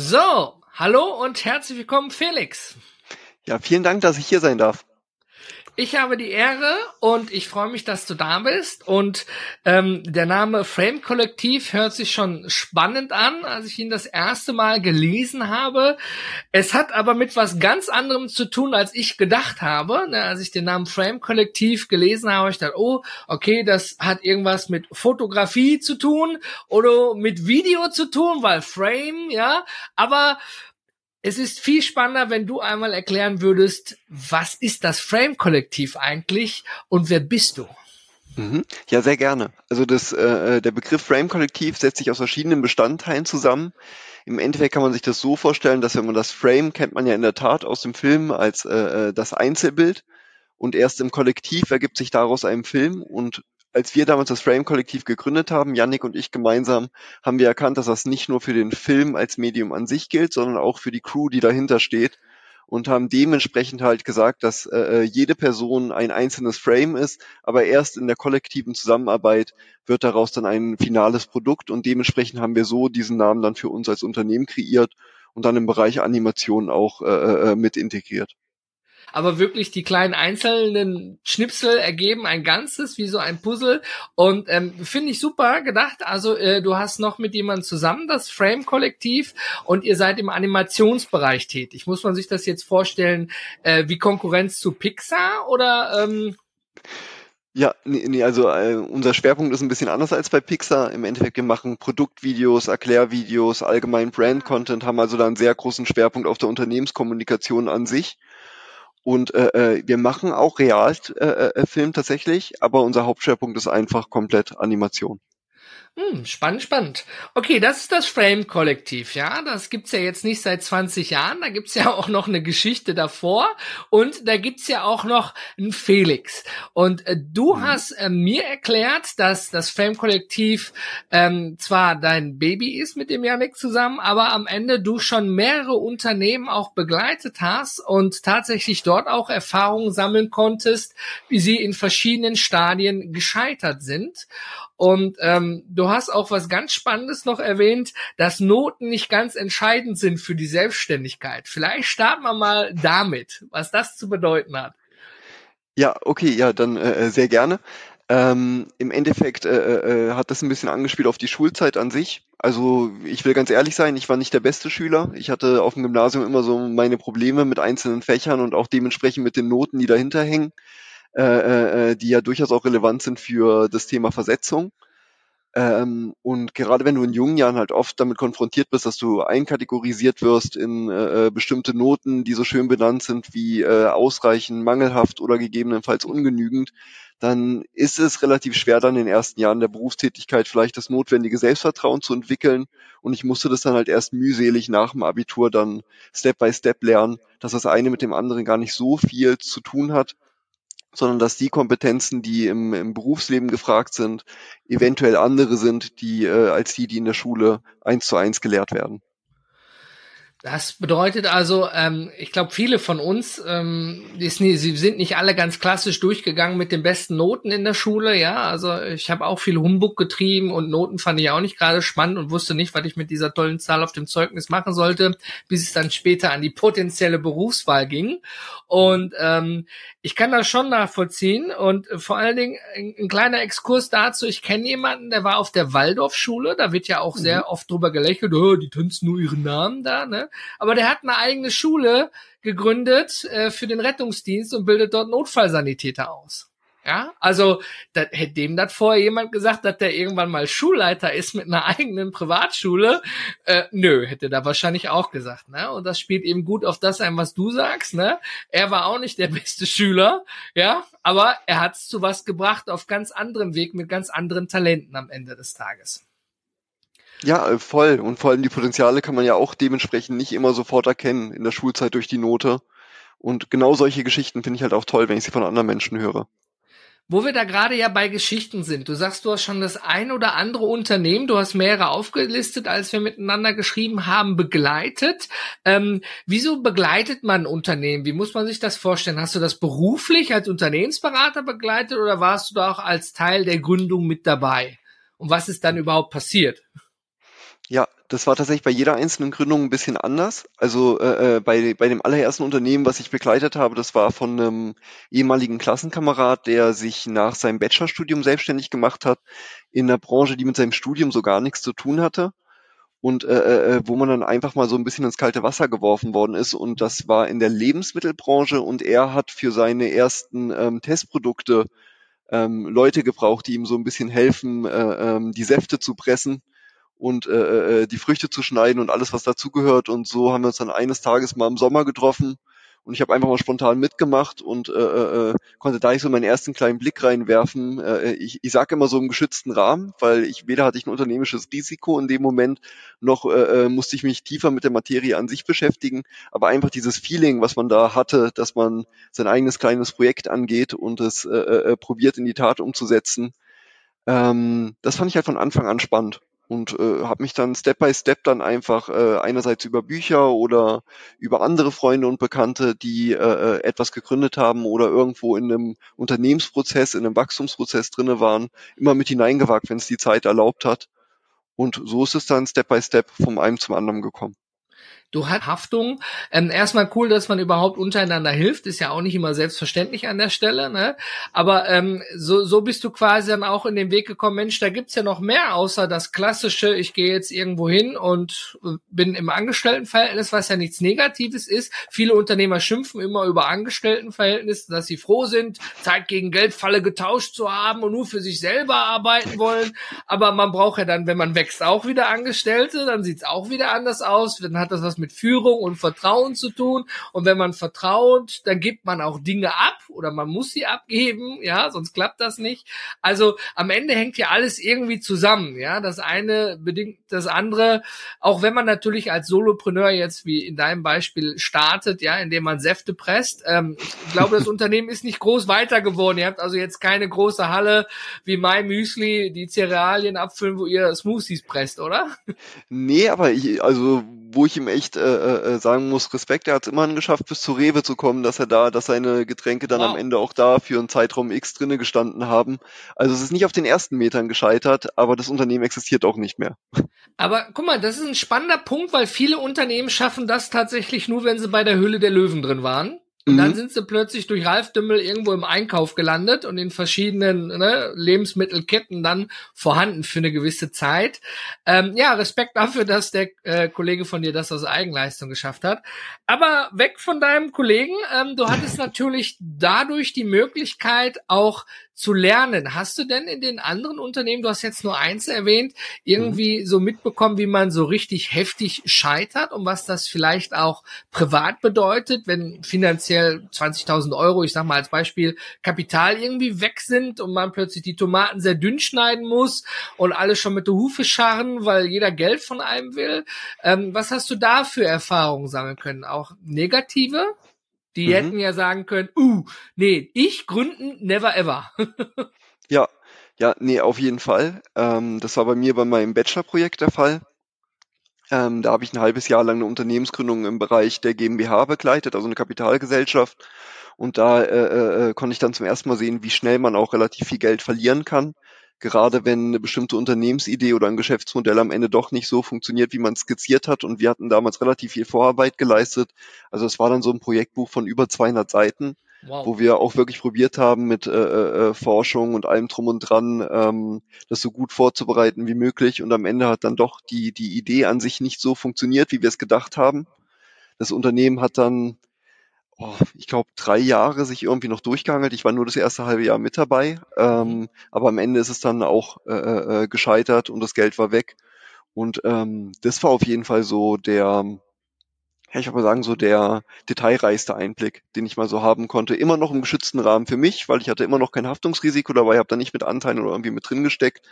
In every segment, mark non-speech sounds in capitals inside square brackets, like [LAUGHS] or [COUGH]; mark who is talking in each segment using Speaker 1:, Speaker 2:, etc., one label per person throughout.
Speaker 1: So, hallo und herzlich willkommen, Felix.
Speaker 2: Ja, vielen Dank, dass ich hier sein darf.
Speaker 1: Ich habe die Ehre und ich freue mich, dass du da bist. Und ähm, der Name Frame Kollektiv hört sich schon spannend an, als ich ihn das erste Mal gelesen habe. Es hat aber mit was ganz anderem zu tun, als ich gedacht habe. Ne, als ich den Namen Frame Kollektiv gelesen habe, ich dachte, oh, okay, das hat irgendwas mit Fotografie zu tun oder mit Video zu tun, weil Frame, ja. Aber es ist viel spannender, wenn du einmal erklären würdest, was ist das Frame-Kollektiv eigentlich und wer bist du?
Speaker 2: Mhm. Ja, sehr gerne. Also das, äh, der Begriff Frame-Kollektiv setzt sich aus verschiedenen Bestandteilen zusammen. Im Endeffekt kann man sich das so vorstellen, dass wenn man das Frame kennt man ja in der Tat aus dem Film als äh, äh das Einzelbild und erst im Kollektiv ergibt sich daraus ein Film und als wir damals das Frame-Kollektiv gegründet haben, Yannick und ich gemeinsam, haben wir erkannt, dass das nicht nur für den Film als Medium an sich gilt, sondern auch für die Crew, die dahinter steht und haben dementsprechend halt gesagt, dass äh, jede Person ein einzelnes Frame ist, aber erst in der kollektiven Zusammenarbeit wird daraus dann ein finales Produkt und dementsprechend haben wir so diesen Namen dann für uns als Unternehmen kreiert und dann im Bereich Animation auch äh, äh mit integriert
Speaker 1: aber wirklich die kleinen einzelnen Schnipsel ergeben ein Ganzes, wie so ein Puzzle. Und ähm, finde ich super gedacht. Also äh, du hast noch mit jemandem zusammen das Frame-Kollektiv und ihr seid im Animationsbereich tätig. Muss man sich das jetzt vorstellen äh, wie Konkurrenz zu Pixar oder? Ähm
Speaker 2: ja, nee, nee also äh, unser Schwerpunkt ist ein bisschen anders als bei Pixar. Im Endeffekt, wir machen Produktvideos, Erklärvideos, allgemein Brand-Content, haben also da einen sehr großen Schwerpunkt auf der Unternehmenskommunikation an sich. Und äh, äh, wir machen auch Realfilm äh, äh, tatsächlich, aber unser Hauptschwerpunkt ist einfach komplett Animation.
Speaker 1: Hm, spannend, spannend. Okay, das ist das Frame-Kollektiv, ja. Das gibt's ja jetzt nicht seit 20 Jahren. Da gibt's ja [LAUGHS] auch noch eine Geschichte davor. Und da gibt's ja auch noch einen Felix. Und äh, du mhm. hast äh, mir erklärt, dass das Frame-Kollektiv ähm, zwar dein Baby ist mit dem Janik zusammen, aber am Ende du schon mehrere Unternehmen auch begleitet hast und tatsächlich dort auch Erfahrungen sammeln konntest, wie sie in verschiedenen Stadien gescheitert sind. Und ähm, du hast auch was ganz Spannendes noch erwähnt, dass Noten nicht ganz entscheidend sind für die Selbstständigkeit. Vielleicht starten wir mal damit, was das zu bedeuten hat.
Speaker 2: Ja, okay, ja, dann äh, äh sehr gerne. Ähm, Im Endeffekt äh, äh, äh, hat das ein bisschen angespielt auf die Schulzeit an sich. Also ich will ganz ehrlich sein, ich war nicht der beste Schüler. Ich hatte auf dem Gymnasium immer so meine Probleme mit einzelnen Fächern und auch dementsprechend mit den Noten, die dahinter hängen. Äh, äh, äh, die ja durchaus auch relevant sind für das Thema Versetzung. Ähm, und gerade wenn du in jungen Jahren halt oft damit konfrontiert bist, dass du einkategorisiert wirst in äh, äh, bestimmte Noten, die so schön benannt sind wie äh, ausreichend, mangelhaft oder gegebenenfalls ungenügend, dann ist es relativ schwer, dann in den ersten Jahren der Berufstätigkeit vielleicht das notwendige Selbstvertrauen zu entwickeln. Und ich musste das dann halt erst mühselig nach dem Abitur dann Step by Step lernen, dass das eine mit dem anderen gar nicht so viel zu tun hat sondern dass die Kompetenzen, die im, im Berufsleben gefragt sind, eventuell andere sind, die äh, als die, die in der Schule eins zu eins gelehrt werden.
Speaker 1: Das bedeutet also, ähm, ich glaube, viele von uns, ähm, ist nie, sie sind nicht alle ganz klassisch durchgegangen mit den besten Noten in der Schule, ja. Also ich habe auch viel Humbug getrieben und Noten fand ich auch nicht gerade spannend und wusste nicht, was ich mit dieser tollen Zahl auf dem Zeugnis machen sollte, bis es dann später an die potenzielle Berufswahl ging. Und ähm, ich kann das schon nachvollziehen und vor allen Dingen ein, ein kleiner Exkurs dazu. Ich kenne jemanden, der war auf der Waldorfschule, da wird ja auch mhm. sehr oft drüber gelächelt, oh, die tanzen nur ihren Namen da, ne? Aber der hat eine eigene Schule gegründet äh, für den Rettungsdienst und bildet dort Notfallsanitäter aus. Ja, also da, hätte dem das vorher jemand gesagt, dass der irgendwann mal Schulleiter ist mit einer eigenen Privatschule, äh, nö, hätte da wahrscheinlich auch gesagt, ne? Und das spielt eben gut auf das ein, was du sagst, ne? Er war auch nicht der [LAUGHS] beste Schüler, ja, aber er hat es zu was gebracht auf ganz anderem Weg mit ganz anderen Talenten am Ende des Tages.
Speaker 2: Ja, äh, voll. Und vor allem die Potenziale kann man ja auch dementsprechend nicht immer sofort erkennen in der Schulzeit durch die Note. Und genau solche Geschichten finde ich halt auch toll, wenn ich sie von anderen Menschen höre.
Speaker 1: Wo wir da gerade ja bei Geschichten sind. Du sagst, du hast schon das ein oder andere Unternehmen, du hast mehrere aufgelistet, als wir miteinander geschrieben haben, begleitet. Ähm, wieso begleitet man Unternehmen? Wie muss man sich das vorstellen? Hast du das beruflich als Unternehmensberater begleitet oder warst du da auch als Teil der Gründung mit dabei? Und was ist dann überhaupt passiert?
Speaker 2: Das war tatsächlich bei jeder einzelnen Gründung ein bisschen anders. Also äh, äh, bei, bei dem allerersten Unternehmen, was ich begleitet habe, das war von einem ehemaligen Klassenkamerad, der sich nach seinem Bachelorstudium selbstständig gemacht hat, in einer Branche, die mit seinem Studium so gar nichts zu tun hatte. Und äh, äh, äh wo man dann einfach mal so ein bisschen ins kalte Wasser geworfen worden ist. Und das war in der Lebensmittelbranche und er hat für seine ersten ähm, Testprodukte ähm, Leute gebraucht, die ihm so ein bisschen helfen, äh, ähm, die Säfte zu pressen und äh, äh, die Früchte zu schneiden und alles, was dazugehört. Und so haben wir uns dann eines Tages mal im Sommer getroffen und ich habe einfach mal spontan mitgemacht und äh, äh, äh, konnte da ich so meinen ersten kleinen Blick reinwerfen. Äh, ich ich sage immer so im geschützten Rahmen, weil ich weder hatte ich ein unternehmisches Risiko in dem Moment, noch äh, äh, musste ich mich tiefer mit der Materie an sich beschäftigen. Aber einfach dieses Feeling, was man da hatte, dass man sein eigenes kleines Projekt angeht und es äh, äh, probiert in die Tat umzusetzen, ähm, das fand ich halt von Anfang an spannend und äh, habe mich dann Step by Step dann einfach äh, einerseits über Bücher oder über andere Freunde und Bekannte, die äh, äh, etwas gegründet haben oder irgendwo in einem Unternehmensprozess, in einem Wachstumsprozess drinne waren, immer mit hineingewagt, wenn es die Zeit erlaubt hat. Und so ist es dann Step by Step vom einen zum anderen gekommen.
Speaker 1: Du hast Haftung. Ähm, erstmal cool, dass man überhaupt untereinander hilft. Ist ja auch nicht immer selbstverständlich an der Stelle. Ne? Aber ähm, so, so bist du quasi dann auch in den Weg gekommen, Mensch, da gibt's ja noch mehr, außer das klassische, ich gehe jetzt irgendwo hin und äh, bin im Angestelltenverhältnis, was ja nichts Negatives ist. Viele Unternehmer schimpfen immer über Angestelltenverhältnisse, dass sie froh sind, Zeit gegen Geldfalle getauscht zu haben und nur für sich selber arbeiten wollen. Aber man braucht ja dann, wenn man wächst, auch wieder Angestellte, dann sieht's auch wieder anders aus. Dann hat das was mit Führung und Vertrauen zu tun. Und wenn man vertraut, dann gibt man auch Dinge ab oder man muss sie abgeben, ja, sonst klappt das nicht. Also am Ende hängt ja alles irgendwie zusammen, ja. Das eine bedingt das andere. Auch wenn man natürlich als Solopreneur jetzt wie in deinem Beispiel startet, ja, indem man Säfte presst. Ähm, ich glaube, das [LAUGHS] Unternehmen ist nicht groß weiter geworden. Ihr habt also jetzt keine große Halle wie My Müsli, die Cerealien abfüllen, wo ihr Smoothies presst, oder?
Speaker 2: Nee, aber ich, also wo ich ihm echt äh, äh, sagen muss, Respekt, er hat es immerhin geschafft, bis zu Rewe zu kommen, dass er da, dass seine Getränke dann wow. am Ende auch da für einen Zeitraum X drinne gestanden haben. Also es ist nicht auf den ersten Metern gescheitert, aber das Unternehmen existiert auch nicht mehr.
Speaker 1: Aber guck mal, das ist ein spannender Punkt, weil viele Unternehmen schaffen das tatsächlich nur, wenn sie bei der Höhle der Löwen drin waren. Und dann mhm. sind sie plötzlich durch Ralf Dümmel irgendwo im Einkauf gelandet und in verschiedenen ne, Lebensmittelketten dann vorhanden für eine gewisse Zeit. Ähm, ja, Respekt dafür, dass der äh, Kollege von dir das aus Eigenleistung geschafft hat. Aber weg von deinem Kollegen, ähm, du hattest [LAUGHS] natürlich dadurch die Möglichkeit auch zu lernen. Hast du denn in den anderen Unternehmen, du hast jetzt nur eins erwähnt, irgendwie mhm. so mitbekommen, wie man so richtig heftig scheitert und was das vielleicht auch privat bedeutet, wenn finanziell 20.000 Euro, ich sag mal als Beispiel, Kapital irgendwie weg sind und man plötzlich die Tomaten sehr dünn schneiden muss und alle schon mit der Hufe scharren, weil jeder Geld von einem will. Ähm, was hast du da für Erfahrungen sammeln können? Auch negative? Die mhm. hätten ja sagen können, uh, nee, ich gründen, never ever. [LAUGHS]
Speaker 2: ja, ja, nee, auf jeden Fall. Ähm, das war bei mir bei meinem Bachelorprojekt der Fall. Ähm, da habe ich ein halbes Jahr lang eine Unternehmensgründung im Bereich der GmbH begleitet, also eine Kapitalgesellschaft. Und da äh, äh, äh konnte ich dann zum ersten Mal sehen, wie schnell man auch relativ viel Geld verlieren kann gerade wenn eine bestimmte Unternehmensidee oder ein Geschäftsmodell am Ende doch nicht so funktioniert, wie man skizziert hat. Und wir hatten damals relativ viel Vorarbeit geleistet. Also es war dann so ein Projektbuch von über 200 Seiten, wow. wo wir auch wirklich probiert haben, mit äh, äh, äh, Forschung und allem drum und dran, ähm, das so gut vorzubereiten wie möglich. Und am Ende hat dann doch die, die Idee an sich nicht so funktioniert, wie wir es gedacht haben. Das Unternehmen hat dann oh, ich glaube, drei Jahre sich irgendwie noch durchgehangelt. Ich war nur das erste halbe Jahr mit dabei. Ähm, mhm. aber am Ende ist es dann auch äh, äh, äh, gescheitert und das Geld war weg. Und ähm, das war auf jeden Fall so der, ja, ich würde mal sagen, so der detailreichste Einblick, den ich mal so haben konnte. Immer noch im geschützten Rahmen für mich, weil ich hatte immer noch kein Haftungsrisiko dabei, habe da nicht mit Anteilen oder irgendwie mit drin gesteckt.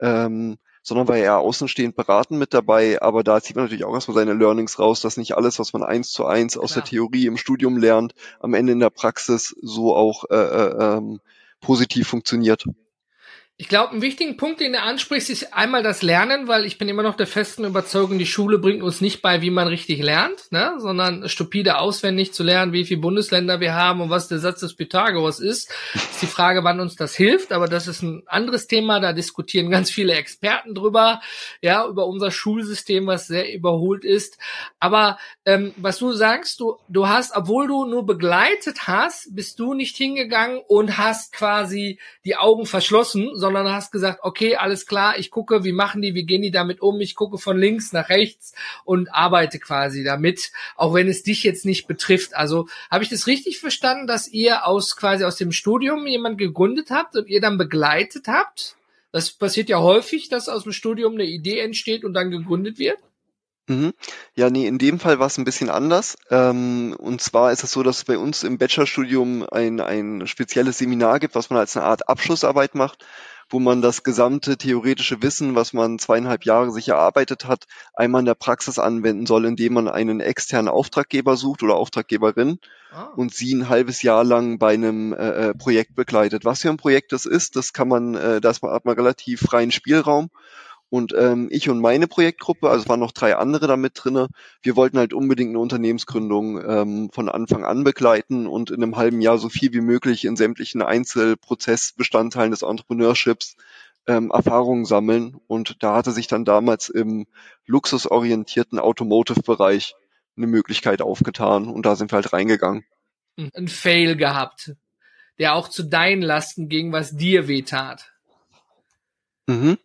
Speaker 2: Ähm, sondern war eher außenstehend beraten mit dabei. Aber da zieht man natürlich auch erstmal seine Learnings raus, dass nicht alles, was man eins zu eins aus Klar. der Theorie im Studium lernt, am Ende in der Praxis so auch äh, äh, ähm, positiv funktioniert.
Speaker 1: Ich glaube, ein wichtigen Punkt, den du ansprichst, ist einmal das Lernen, weil ich bin immer noch der festen Überzeugung, die Schule bringt uns nicht bei, wie man richtig lernt, ne? sondern stupide auswendig zu lernen, wie viele Bundesländer wir haben und was der Satz des Pythagoras ist. Ist die Frage, wann uns das hilft, aber das ist ein anderes Thema, da diskutieren ganz viele Experten drüber, ja, über unser Schulsystem, was sehr überholt ist. Aber ähm, was du sagst, du, du hast, obwohl du nur begleitet hast, bist du nicht hingegangen und hast quasi die Augen verschlossen, sondern hast gesagt, okay, alles klar, ich gucke, wie machen die, wie gehen die damit um, ich gucke von links nach rechts und arbeite quasi damit, auch wenn es dich jetzt nicht betrifft. Also habe ich das richtig verstanden, dass ihr aus quasi aus dem Studium jemand gegründet habt und ihr dann begleitet habt? Das passiert ja häufig, dass aus dem Studium eine Idee entsteht und dann gegründet wird.
Speaker 2: Mhm. Ja, nee, in dem Fall war es ein bisschen anders. Ähm, und zwar ist es so, dass es bei uns im Bachelorstudium ein, ein spezielles Seminar gibt, was man als eine Art Abschlussarbeit macht, wo man das gesamte theoretische Wissen, was man zweieinhalb Jahre sich erarbeitet hat, einmal in der Praxis anwenden soll, indem man einen externen Auftraggeber sucht oder Auftraggeberin ah. und sie ein halbes Jahr lang bei einem äh, äh Projekt begleitet. Was für ein Projekt das ist, das kann man, äh, da hat man relativ freien Spielraum und ähm, ich und meine Projektgruppe, also waren noch drei andere damit drinne, wir wollten halt unbedingt eine Unternehmensgründung ähm, von Anfang an begleiten und in einem halben Jahr so viel wie möglich in sämtlichen Einzelprozessbestandteilen des Entrepreneurships ähm, Erfahrungen sammeln. Und da hatte sich dann damals im luxusorientierten Automotive-Bereich eine Möglichkeit aufgetan und da sind wir halt reingegangen.
Speaker 1: Ein Fail gehabt, der auch zu deinen Lasten ging, was dir wehtat.
Speaker 2: Mhm.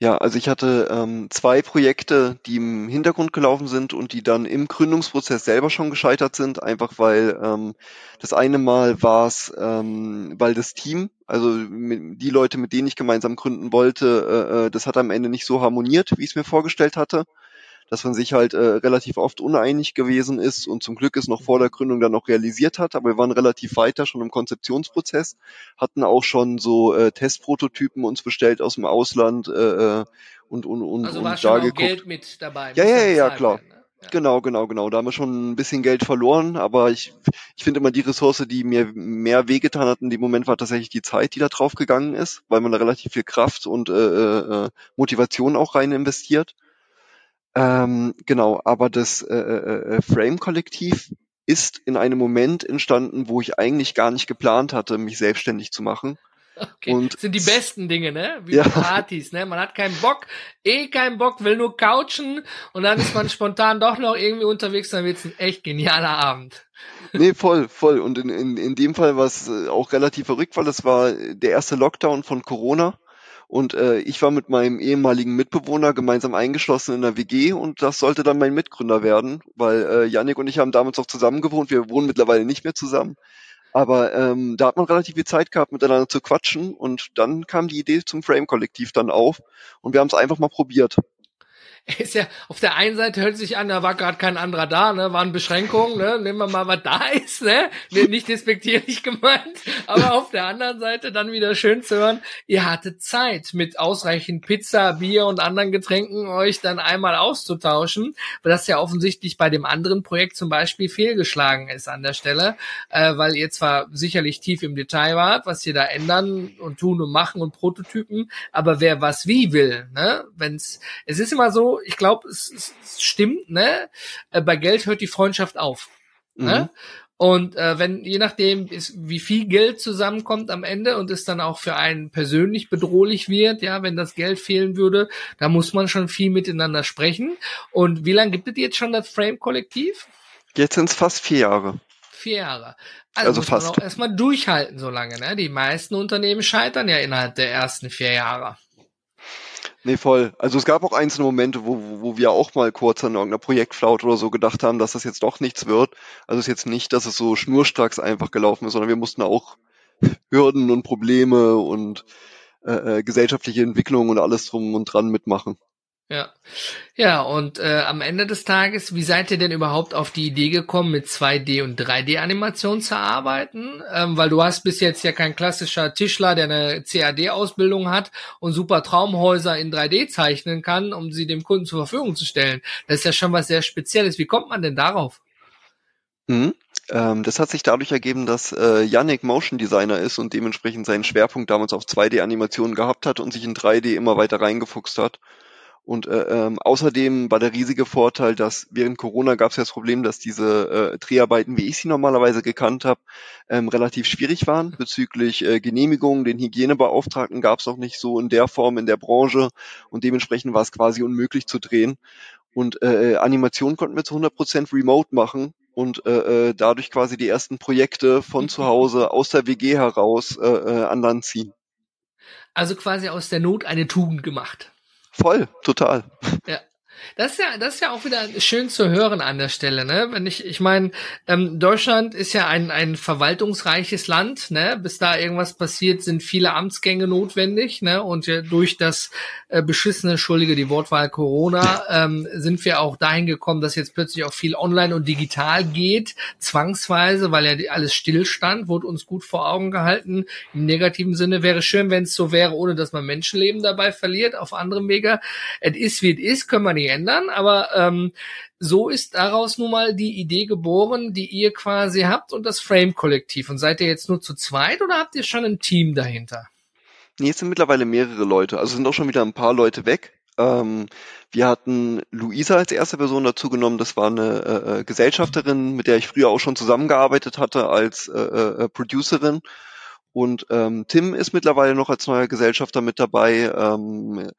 Speaker 2: Ja, also ich hatte ähm, zwei Projekte, die im Hintergrund gelaufen sind und die dann im Gründungsprozess selber schon gescheitert sind, einfach weil ähm, das eine Mal war es, ähm, weil das Team, also mit, die Leute, mit denen ich gemeinsam gründen wollte, äh, äh das hat am Ende nicht so harmoniert, wie ich es mir vorgestellt hatte dass man sich halt äh, relativ oft uneinig gewesen ist und zum Glück es noch vor der Gründung dann noch realisiert hat. Aber wir waren relativ weiter schon im Konzeptionsprozess, hatten auch schon so äh, Testprototypen uns bestellt aus dem Ausland äh, äh und und und,
Speaker 1: also
Speaker 2: und
Speaker 1: war schon da geguckt. Geld mit dabei.
Speaker 2: Ja, ja, ja, ja, klar. Werden, ne? Ja. Genau, genau, genau. Da haben wir schon ein bisschen Geld verloren, aber ich, ich finde immer die Ressource, die mir mehr wehgetan hat in dem Moment, war tatsächlich die Zeit, die da drauf gegangen ist, weil man da relativ viel Kraft und äh, äh, äh Motivation auch rein investiert. Ähm, genau, aber das äh, äh, äh, Frame-Kollektiv ist in einem Moment entstanden, wo ich eigentlich gar nicht geplant hatte, mich selbstständig zu machen.
Speaker 1: Okay. Und das sind die besten Dinge, ne? Wie ja. Partys, ne? Man hat keinen Bock, eh keinen Bock, will nur couchen und dann ist man [LAUGHS] spontan doch noch irgendwie unterwegs, dann wird's ein echt genialer Abend.
Speaker 2: Nee, voll, voll. Und in, in, in dem Fall war es äh, auch relativ verrückt, weil das war der erste Lockdown von Corona. Und äh, ich war mit meinem ehemaligen Mitbewohner gemeinsam eingeschlossen in der WG und das sollte dann mein Mitgründer werden, weil äh, Yannick und ich haben damals auch zusammen gewohnt. Wir wohnen mittlerweile nicht mehr zusammen. Aber ähm, da hat man relativ viel Zeit gehabt, miteinander zu quatschen und dann kam die Idee zum Frame-Kollektiv dann auf und wir haben es einfach mal probiert [LAUGHS]
Speaker 1: ist ja auf der einen Seite hört sich an, da war gerade kein anderer da, ne, waren Beschränkungen, ne, nehmen wir mal, was da [LAUGHS] ist, ne, nicht despektierlich [LAUGHS] gemeint, aber auf der anderen Seite dann wieder schön zu hören, ihr hattet Zeit mit ausreichend Pizza, Bier und anderen Getränken euch dann einmal auszutauschen, weil das ja offensichtlich bei dem anderen Projekt zum Beispiel fehlgeschlagen ist an der Stelle, äh, weil ihr zwar sicherlich tief im Detail wart, was ihr da ändern und tun und machen und Prototypen, aber wer was wie will, ne, wenn's, es ist immer so, ich glaube, es, es, stimmt, ne? Äh, bei Geld hört die Freundschaft auf. Ne? Mhm. Ne? Und äh, wenn, je nachdem, ist, wie viel Geld zusammenkommt am Ende und es dann auch für einen persönlich bedrohlich wird, ja, wenn das Geld fehlen würde, da muss man schon viel miteinander sprechen. Und wie lange gibt es jetzt schon das Frame-Kollektiv?
Speaker 2: Jetzt sind es fast vier Jahre.
Speaker 1: Vier Jahre. Also, also muss fast. man auch erstmal durchhalten so lange, ne? Die meisten Unternehmen scheitern ja innerhalb der ersten vier Jahre.
Speaker 2: Nee, voll. Also es gab auch einzelne Momente, wo, wo wir auch mal kurz an irgendeiner Projektflaut oder so gedacht haben, dass das jetzt doch nichts wird. Also es ist jetzt nicht, dass es so schnurstracks einfach gelaufen ist, sondern wir mussten auch Hürden und Probleme und äh, äh gesellschaftliche Entwicklungen und alles drum und dran mitmachen.
Speaker 1: Ja, ja, und äh, am Ende des Tages, wie seid ihr denn überhaupt auf die Idee gekommen, mit 2D und 3D-Animation zu arbeiten? Ähm, weil du hast bis jetzt ja kein klassischer Tischler, der eine CAD-Ausbildung hat und super Traumhäuser in 3D zeichnen kann, um sie dem Kunden zur Verfügung zu stellen. Das ist ja schon was sehr Spezielles. Wie kommt man denn darauf?
Speaker 2: Mhm. Ähm, das hat sich dadurch ergeben, dass äh, Yannick Motion Designer ist und dementsprechend seinen Schwerpunkt damals auf 2D-Animationen gehabt hat und sich in 3D immer weiter reingefuchst hat. Und äh, ähm, außerdem war der riesige Vorteil, dass während Corona gab es ja das Problem, dass diese äh, Dreharbeiten, wie ich sie normalerweise gekannt habe, ähm, relativ schwierig waren bezüglich äh, Genehmigungen. Den Hygienebeauftragten gab es auch nicht so in der Form in der Branche und dementsprechend war es quasi unmöglich zu drehen. Und äh, äh Animation konnten wir zu 100% remote machen und äh, äh, dadurch quasi die ersten Projekte von zu Hause aus der WG heraus äh, äh, an Land ziehen.
Speaker 1: Also quasi aus der Not eine Tugend gemacht.
Speaker 2: Voll, total.
Speaker 1: Ja. Das ist ja, das ist ja auch wieder schön zu hören an der Stelle, ne? Wenn ich, ich meine, ähm, Deutschland ist ja ein ein verwaltungsreiches Land, ne? Bis da irgendwas passiert, sind viele Amtsgänge notwendig, ne? Und ja, durch das äh, beschissene, entschuldige die Wortwahl Corona, ähm, sind wir auch dahin gekommen, dass jetzt plötzlich auch viel online und digital geht, zwangsweise, weil ja alles stillstand, wurde uns gut vor Augen gehalten. Im negativen Sinne wäre schön, wenn es so wäre, ohne dass man Menschenleben dabei verliert, auf anderem Wege. Es ist wie es ist, können wir nicht ändern, aber ähm, so ist daraus nun mal die Idee geboren, die ihr quasi habt und das Frame-Kollektiv. Und seid ihr jetzt nur zu zweit oder habt ihr schon ein Team dahinter?
Speaker 2: Nee, es sind mittlerweile mehrere Leute. Also sind auch schon wieder ein paar Leute weg. Ähm, wir hatten Luisa als erste Person dazu genommen. Das war eine äh, äh Gesellschafterin, mit der ich früher auch schon zusammengearbeitet hatte als äh, äh, äh, Producerin. Und ähm, Tim ist mittlerweile noch als neuer Gesellschafter mit dabei. Ähm,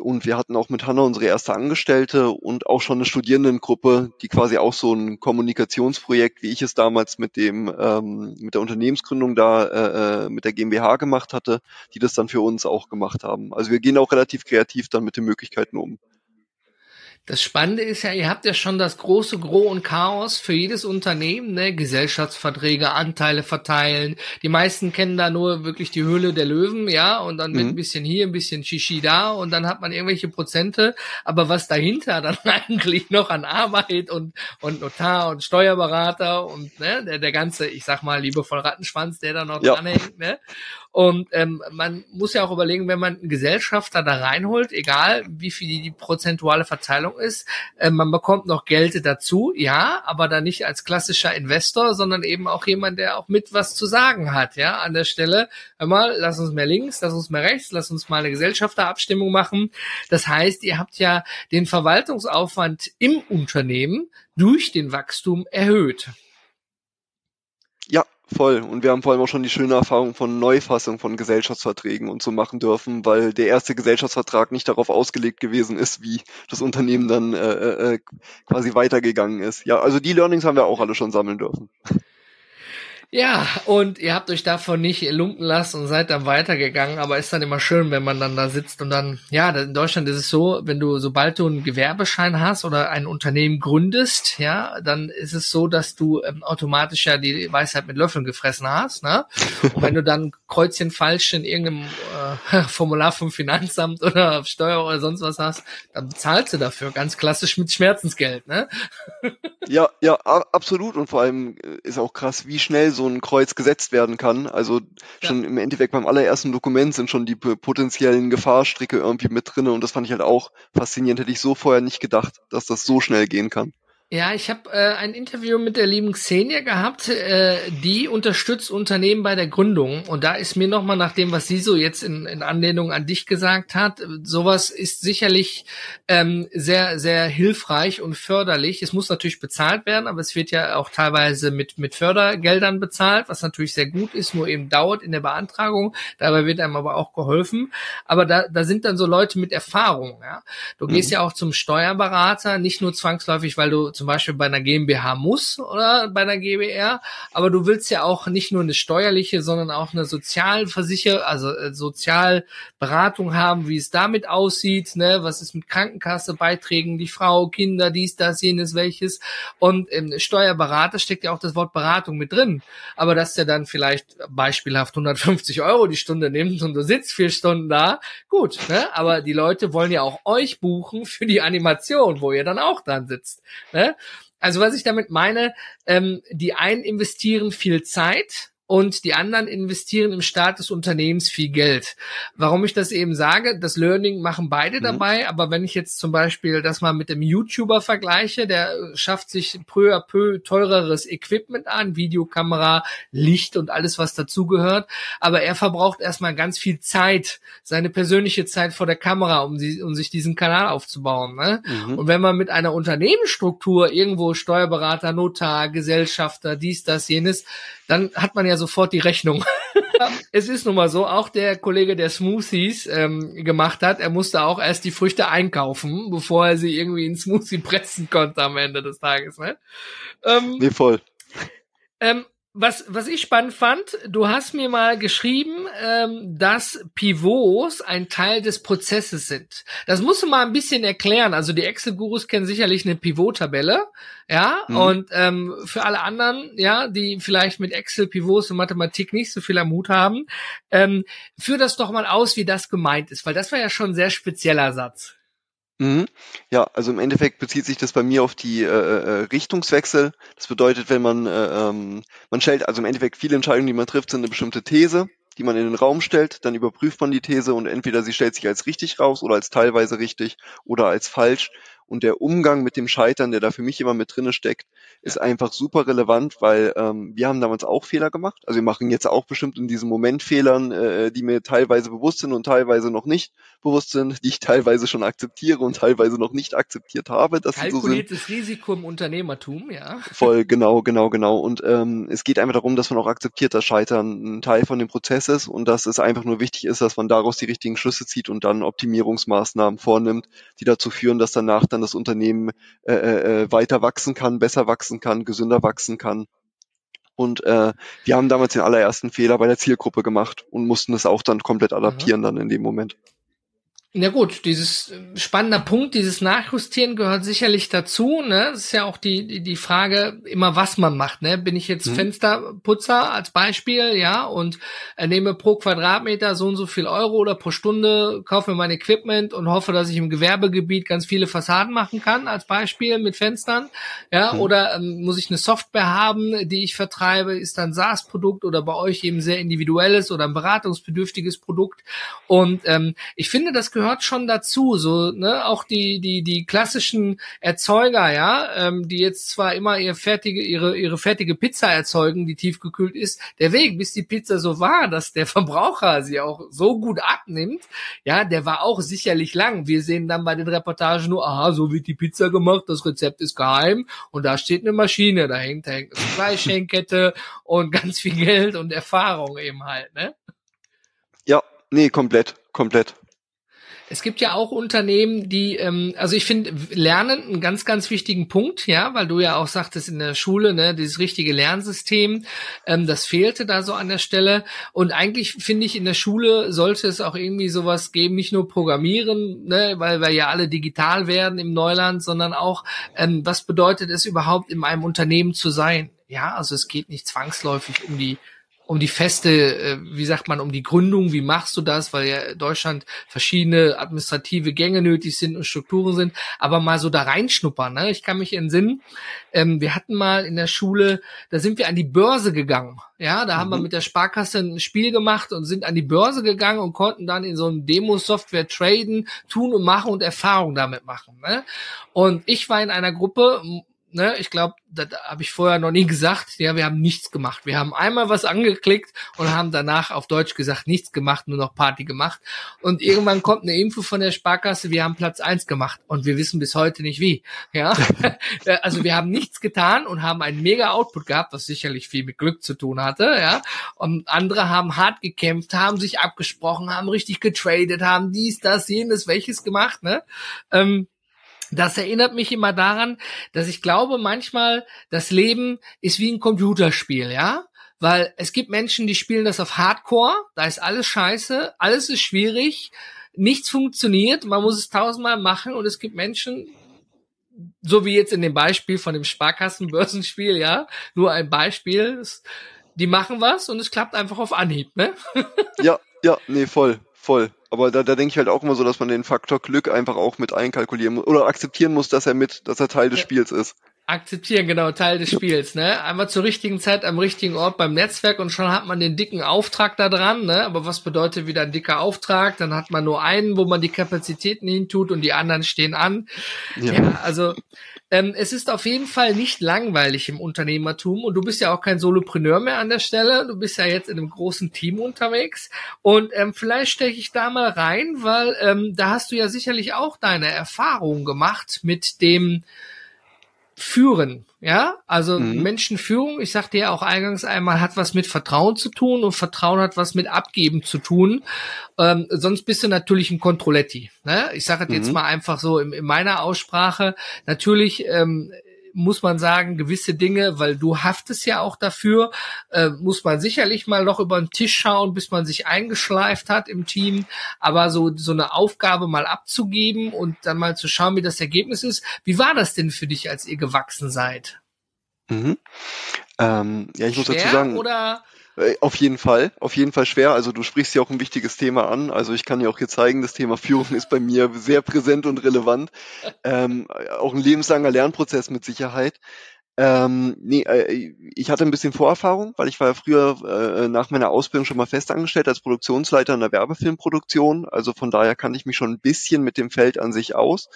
Speaker 2: und wir hatten auch mit Hanna unsere erste Angestellte und auch schon eine Studierendengruppe, die quasi auch so ein Kommunikationsprojekt, wie ich es damals mit dem ähm, mit der Unternehmensgründung da äh, äh mit der GmbH gemacht hatte, die das dann für uns auch gemacht haben. Also wir gehen auch relativ kreativ dann mit den Möglichkeiten um.
Speaker 1: Das Spannende ist ja, ihr habt ja schon das große Gros und Chaos für jedes Unternehmen, ne? Gesellschaftsverträge, Anteile verteilen. Die meisten kennen da nur wirklich die Höhle der Löwen, ja, und dann mit mhm. ein bisschen hier, ein bisschen Shishi da und dann hat man irgendwelche Prozente. Aber was dahinter dann [LAUGHS] eigentlich noch an Arbeit und, und Notar und Steuerberater und ne, der, der ganze, ich sag mal, liebevoll Rattenschwanz, der da noch ja. dranhängt, ne? Und ähm, man muss ja auch überlegen, wenn man einen Gesellschafter da reinholt, egal wie viel die, prozentuale Verteilung ist, äh, man bekommt noch Geld dazu, ja, aber dann nicht als klassischer Investor, sondern eben auch jemand, der auch mit was zu sagen hat, ja, an der Stelle. Hör mal, lass uns mehr links, lass uns mehr rechts, lass uns mal eine Gesellschafterabstimmung machen. Das heißt, ihr habt ja den Verwaltungsaufwand im Unternehmen durch den Wachstum erhöht.
Speaker 2: Voll. Und wir haben vor allem auch schon die schöne Erfahrung von Neufassung von Gesellschaftsverträgen und so machen dürfen, weil der erste Gesellschaftsvertrag nicht darauf ausgelegt gewesen ist, wie das Unternehmen dann äh, äh, quasi weitergegangen ist. Ja, also die Learnings haben wir auch alle schon sammeln dürfen.
Speaker 1: Ja, und ihr habt euch davon nicht lumpen lassen und seid dann weitergegangen, aber ist dann immer schön, wenn man dann da sitzt und dann, ja, in Deutschland ist es so, wenn du, sobald du einen Gewerbeschein hast oder ein Unternehmen gründest, ja, dann ist es so, dass du ähm, automatisch ja die Weisheit mit Löffeln gefressen hast, ne? Und wenn du dann Kreuzchen falsch in irgendeinem äh, [LAUGHS] Formular vom Finanzamt oder Steuer oder sonst was hast, dann bezahlst du dafür ganz klassisch mit Schmerzensgeld, ne? [LAUGHS]
Speaker 2: Ja, ja, absolut und vor allem äh, ist auch krass, wie schnell so so ein Kreuz gesetzt werden kann. Also schon ja. im Endeffekt beim allerersten Dokument sind schon die potenziellen Gefahrstricke irgendwie mit drinne und das fand ich halt auch faszinierend. Hätte ich so vorher nicht gedacht, dass das so schnell gehen kann.
Speaker 1: Ja, ich habe äh, ein Interview mit der lieben Xenia gehabt, äh, die unterstützt Unternehmen bei der Gründung. Und da ist mir nochmal nach dem, was sie so jetzt in, in Anlehnung an dich gesagt hat, sowas ist sicherlich ähm, sehr, sehr hilfreich und förderlich. Es muss natürlich bezahlt werden, aber es wird ja auch teilweise mit, mit Fördergeldern bezahlt, was natürlich sehr gut ist, nur eben dauert in der Beantragung. Dabei wird einem aber auch geholfen. Aber da, da sind dann so Leute mit Erfahrung. Ja? Du mhm. gehst ja auch zum Steuerberater, nicht nur zwangsläufig, weil du zum Beispiel bei einer GmbH muss oder bei einer GbR, aber du willst ja auch nicht nur eine steuerliche, sondern auch eine Sozialversicher, also äh, Sozialberatung haben, wie es damit aussieht, ne, was ist mit Krankenkasse, Beiträgen, die Frau, Kinder, dies, das, jenes, welches. Und im Steuerberater steckt ja auch das Wort Beratung mit drin. Aber dass der dann vielleicht beispielhaft 150 Euro die Stunde nimmt und du sitzt vier Stunden da, gut, ne? Aber die Leute wollen ja auch euch buchen für die Animation, wo ihr dann auch dran sitzt. Ne? Also was ich damit meine, ähm, die einen investieren viel Zeit und die anderen investieren im Start des Unternehmens viel Geld. Warum ich das eben sage, das Learning machen beide mhm. dabei, aber wenn ich jetzt zum Beispiel das mal mit dem YouTuber vergleiche, der schafft sich peu à peu teureres Equipment an, Videokamera, Licht und alles, was dazugehört, aber er verbraucht erstmal ganz viel Zeit, seine persönliche Zeit vor der Kamera, um, sie, um sich diesen Kanal aufzubauen. Ne? Mhm. Und wenn man mit einer Unternehmensstruktur irgendwo Steuerberater, Notar, Gesellschafter, dies, das, jenes, dann hat man ja sofort die Rechnung. [LAUGHS] es ist nun mal so, auch der Kollege, der Smoothies ähm, gemacht hat, er musste auch erst die Früchte einkaufen, bevor er sie irgendwie in Smoothie pressen konnte am Ende des Tages. Ne?
Speaker 2: Ähm, nee, voll.
Speaker 1: Ähm, was, was ich spannend fand, du hast mir mal geschrieben, ähm, dass Pivots ein Teil des Prozesses sind. Das musst du mal ein bisschen erklären. Also die Excel-Gurus kennen sicherlich eine Pivot-Tabelle, ja, mhm. und ähm, für alle anderen, ja, die vielleicht mit Excel, Pivots und Mathematik nicht so viel am Hut haben, ähm, führ das doch mal aus, wie das gemeint ist, weil das war ja schon ein sehr spezieller Satz.
Speaker 2: Mhm. Ja, also im Endeffekt bezieht sich das bei mir auf die äh, äh, Richtungswechsel. Das bedeutet, wenn man, äh, ähm, man stellt, also im Endeffekt viele Entscheidungen, die man trifft, sind eine bestimmte These, die man in den Raum stellt, dann überprüft man die These und entweder sie stellt sich als richtig raus oder als teilweise richtig oder als falsch und der Umgang mit dem Scheitern, der da für mich immer mit drinne steckt, ist einfach super relevant, weil ähm, wir haben damals auch Fehler gemacht. Also wir machen jetzt auch bestimmt in diesem Moment Fehlern, äh, die mir teilweise bewusst sind und teilweise noch nicht bewusst sind, die ich teilweise schon akzeptiere und teilweise noch nicht akzeptiert habe.
Speaker 1: Dass Kalkuliertes so sind. Risiko im Unternehmertum, ja.
Speaker 2: Voll, genau, genau, genau. Und ähm, es geht einfach darum, dass man auch akzeptiert, dass Scheitern ein Teil von dem Prozess ist und dass es einfach nur wichtig ist, dass man daraus die richtigen Schlüsse zieht und dann Optimierungsmaßnahmen vornimmt, die dazu führen, dass danach dann das Unternehmen äh, äh, äh, weiter wachsen kann, besser wachsen kann, gesünder wachsen kann. Und äh, wir haben damals den allerersten Fehler bei der Zielgruppe gemacht und mussten es auch dann komplett adaptieren mhm. dann in dem Moment.
Speaker 1: Na gut, dieses äh, spannender Punkt, dieses Nachjustieren gehört sicherlich dazu. Ne? Das ist ja auch die, die, die Frage immer, was man macht. Ne? Bin ich jetzt mhm. Fensterputzer als Beispiel, ja, und äh, nehme pro Quadratmeter so und so viel Euro oder pro Stunde, kaufe mir mein Equipment und hoffe, dass ich im Gewerbegebiet ganz viele Fassaden machen kann, als Beispiel mit Fenstern. Ja, mhm. oder ähm, muss ich eine Software haben, die ich vertreibe, ist dann SaaS-Produkt oder bei euch eben sehr individuelles oder ein beratungsbedürftiges Produkt. Und ähm, ich finde, das gehört gehört schon dazu, so ne, auch die die die klassischen Erzeuger, ja, ähm, die jetzt zwar immer ihr fertige ihre ihre fertige Pizza erzeugen, die tiefgekühlt ist, der Weg, bis die Pizza so war, dass der [LAUGHS] Verbraucher sie auch so gut abnimmt, ja, der war auch sicherlich lang. Wir sehen dann bei den Reportagen nur, aha, so wird die Pizza gemacht, das Rezept ist geheim und da steht eine Maschine dahinter, da hängt eine Fleischhängkette [LAUGHS] und ganz viel Geld und Erfahrung eben halt, ne?
Speaker 2: Ja, nee, komplett, komplett.
Speaker 1: Es gibt ja auch Unternehmen, die, ähm, also ich finde Lernen einen ganz, ganz wichtigen Punkt, ja, weil du ja auch sagtest in der Schule, ne, dieses richtige Lernsystem, ähm, das fehlte da so an der Stelle. Und eigentlich finde ich, in der Schule sollte es auch irgendwie sowas geben, nicht nur Programmieren, ne, weil wir ja alle digital werden im Neuland, sondern auch, ähm, was bedeutet es überhaupt in einem Unternehmen zu sein? Ja, also es geht nicht zwangsläufig um die um die feste, äh, wie sagt man, um die Gründung, wie machst du das, weil ja in Deutschland verschiedene administrative Gänge nötig sind und Strukturen sind, aber mal so da reinschnuppern. Ne? Ich kann mich entsinnen, ähm, wir hatten mal in der Schule, da sind wir an die Börse gegangen. Ja, da mhm. haben wir mhm. mit der Sparkasse ein Spiel gemacht und sind an die Börse gegangen und konnten dann in so einem Demo-Software traden, tun und machen und Erfahrung damit machen. Ne? Und ich war in einer Gruppe, ne, ich glaube, das habe ich vorher noch nie gesagt, ja, wir haben nichts gemacht. Wir haben einmal was angeklickt und haben danach auf Deutsch gesagt, nichts gemacht, nur noch Party gemacht. Und irgendwann kommt eine Info von der Sparkasse, wir haben Platz eins gemacht und wir wissen bis heute nicht wie. Ja, [LAUGHS] also wir haben nichts getan und haben einen mega Output gehabt, was sicherlich viel mit Glück zu tun hatte, ja. Und andere haben hart gekämpft, haben sich abgesprochen, haben richtig getradet, haben dies, das, jenes, welches gemacht, ne? Ähm, das erinnert mich immer daran, dass ich glaube, manchmal das Leben ist wie ein Computerspiel, ja? Weil es gibt Menschen, die spielen das auf Hardcore, da ist alles scheiße, alles ist schwierig, nichts funktioniert, man muss es tausendmal machen und es gibt Menschen, so wie jetzt in dem Beispiel von dem Sparkassenbörsenspiel, ja, nur ein Beispiel, die machen was und es klappt einfach auf Anhieb, ne?
Speaker 2: Ja, ja, nee, voll, voll. Aber da, da denke ich halt auch immer so, dass man den Faktor Glück einfach auch mit einkalkulieren muss oder akzeptieren muss, dass er mit, dass er Teil des ja. Spiels ist.
Speaker 1: Akzeptieren, genau, Teil des Spiels, ne? Einmal zur richtigen Zeit am richtigen Ort beim Netzwerk und schon hat man den dicken Auftrag da dran, ne? Aber was bedeutet wieder ein dicker Auftrag? Dann hat man nur einen, wo man die Kapazitäten hintut und die anderen stehen an. Ja, ja also ähm, es ist auf jeden Fall nicht langweilig im Unternehmertum und du bist ja auch kein Solopreneur mehr an der Stelle. Du bist ja jetzt in einem großen Team unterwegs und ähm, vielleicht steche ich da mal rein, weil ähm, da hast du ja sicherlich auch deine Erfahrungen gemacht mit dem führen, ja, also mhm. Menschenführung, ich sagte ja auch eingangs einmal, hat was mit Vertrauen zu tun und Vertrauen hat was mit Abgeben zu tun. Ähm, sonst bist du natürlich ein Kontrolletti. Ne? Ich sage mhm. jetzt mal einfach so in, in meiner Aussprache. Natürlich ähm, muss man sagen, gewisse Dinge, weil du haftest ja auch dafür, äh, muss man sicherlich mal noch über den Tisch schauen, bis man sich eingeschleift hat im Team. Aber so, so eine Aufgabe mal abzugeben und dann mal zu schauen, wie das Ergebnis ist. Wie war das denn für dich, als ihr gewachsen seid?
Speaker 2: Mhm. Ähm, ja, ich
Speaker 1: Schwer
Speaker 2: muss dazu sagen.
Speaker 1: Oder
Speaker 2: Auf jeden Fall, auf jeden Fall schwer. Also du sprichst ja auch ein wichtiges Thema an. Also ich kann dir auch hier zeigen, das Thema Führung ist bei mir sehr präsent und relevant. Ähm, auch ein lebenslanger Lernprozess mit Sicherheit. Ähm, nee, äh, ich hatte ein bisschen Vorerfahrung, weil ich war ja früher äh, nach meiner Ausbildung schon mal festangestellt als Produktionsleiter in der Werbefilmproduktion. Also von daher kannte ich mich schon ein bisschen mit dem Feld an sich aus.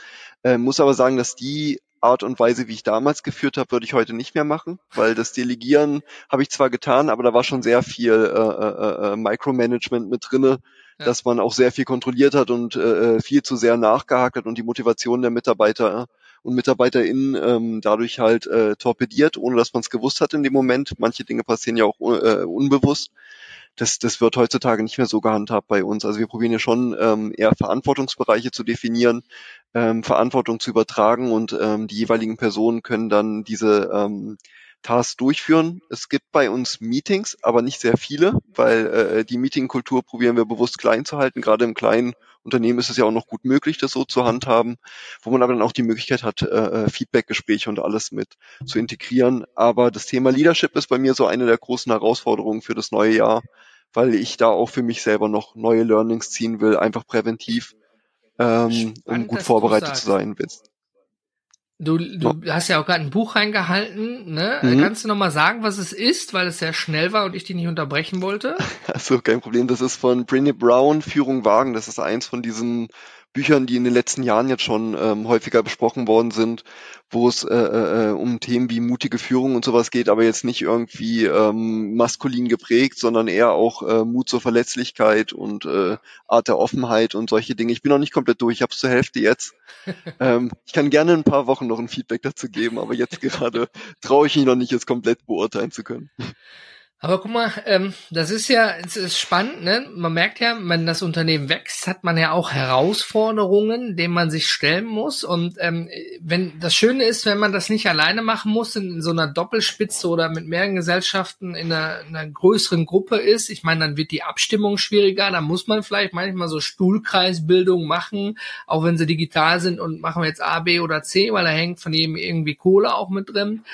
Speaker 2: Äh, muss aber sagen, dass die Art und Weise, wie ich damals geführt habe, würde ich heute nicht mehr machen, weil das Delegieren habe ich zwar getan, aber da war schon sehr viel äh, äh, äh, Micromanagement mit drinne, ja. dass man auch sehr viel kontrolliert hat und äh, äh viel zu sehr nachgehakt hat und die Motivation der Mitarbeiter und MitarbeiterInnen ähm, dadurch halt äh, torpediert, ohne dass man es gewusst hat in dem Moment. Manche Dinge passieren ja auch äh, unbewusst das, das wird heutzutage nicht mehr so gehandhabt bei uns. Also wir probieren ja schon ähm, eher Verantwortungsbereiche zu definieren, ähm, Verantwortung zu übertragen und ähm, die jeweiligen Personen können dann diese ähm, Tasks durchführen. Es gibt bei uns Meetings, aber nicht sehr viele, weil äh, die Meetingkultur probieren wir bewusst klein zu halten. Gerade im kleinen Unternehmen ist es ja auch noch gut möglich, das so zu handhaben, wo man aber dann auch die Möglichkeit hat, äh, äh Feedbackgespräche und alles mit zu integrieren. Aber das Thema Leadership ist bei mir so eine der großen Herausforderungen für das neue Jahr, weil ich da auch für mich selber noch neue Learnings ziehen will, einfach präventiv, ähm, Spannend, um gut vorbereitet zu sein.
Speaker 1: Du, du oh. hast ja auch gerade ein Buch reingehalten, ne? Mhm. Kannst du nochmal sagen, was es ist, weil es sehr schnell war und ich dich nicht unterbrechen wollte? [LAUGHS]
Speaker 2: Achso, kein Problem. Das ist von Brené Brown, Führung wagen. Das ist eins von diesen Büchern, die in den letzten Jahren jetzt schon ähm, häufiger besprochen worden sind, wo es äh, äh, um Themen wie mutige Führung und sowas geht, aber jetzt nicht irgendwie ähm, maskulin geprägt, sondern eher auch äh, Mut zur Verletzlichkeit und äh, Art der Offenheit und solche Dinge. Ich bin noch nicht komplett durch, ich habe es zur Hälfte jetzt. [LAUGHS] ähm, ich kann gerne in ein paar Wochen noch ein Feedback dazu geben, aber jetzt [LAUGHS] gerade traue ich mich noch nicht, es komplett beurteilen zu können.
Speaker 1: Aber guck mal, ähm, das ist ja, es ist spannend, ne? Man merkt ja, wenn das Unternehmen wächst, hat man ja auch Herausforderungen, denen man sich stellen muss. Und ähm, wenn das Schöne ist, wenn man das nicht alleine machen muss, in, in so einer Doppelspitze oder mit mehreren Gesellschaften in einer, in einer größeren Gruppe ist, ich meine, dann wird die Abstimmung schwieriger, da muss man vielleicht manchmal so Stuhlkreisbildung machen, auch wenn sie digital sind und machen wir jetzt A, B oder C, weil da hängt von jedem irgendwie Kohle auch mit drin.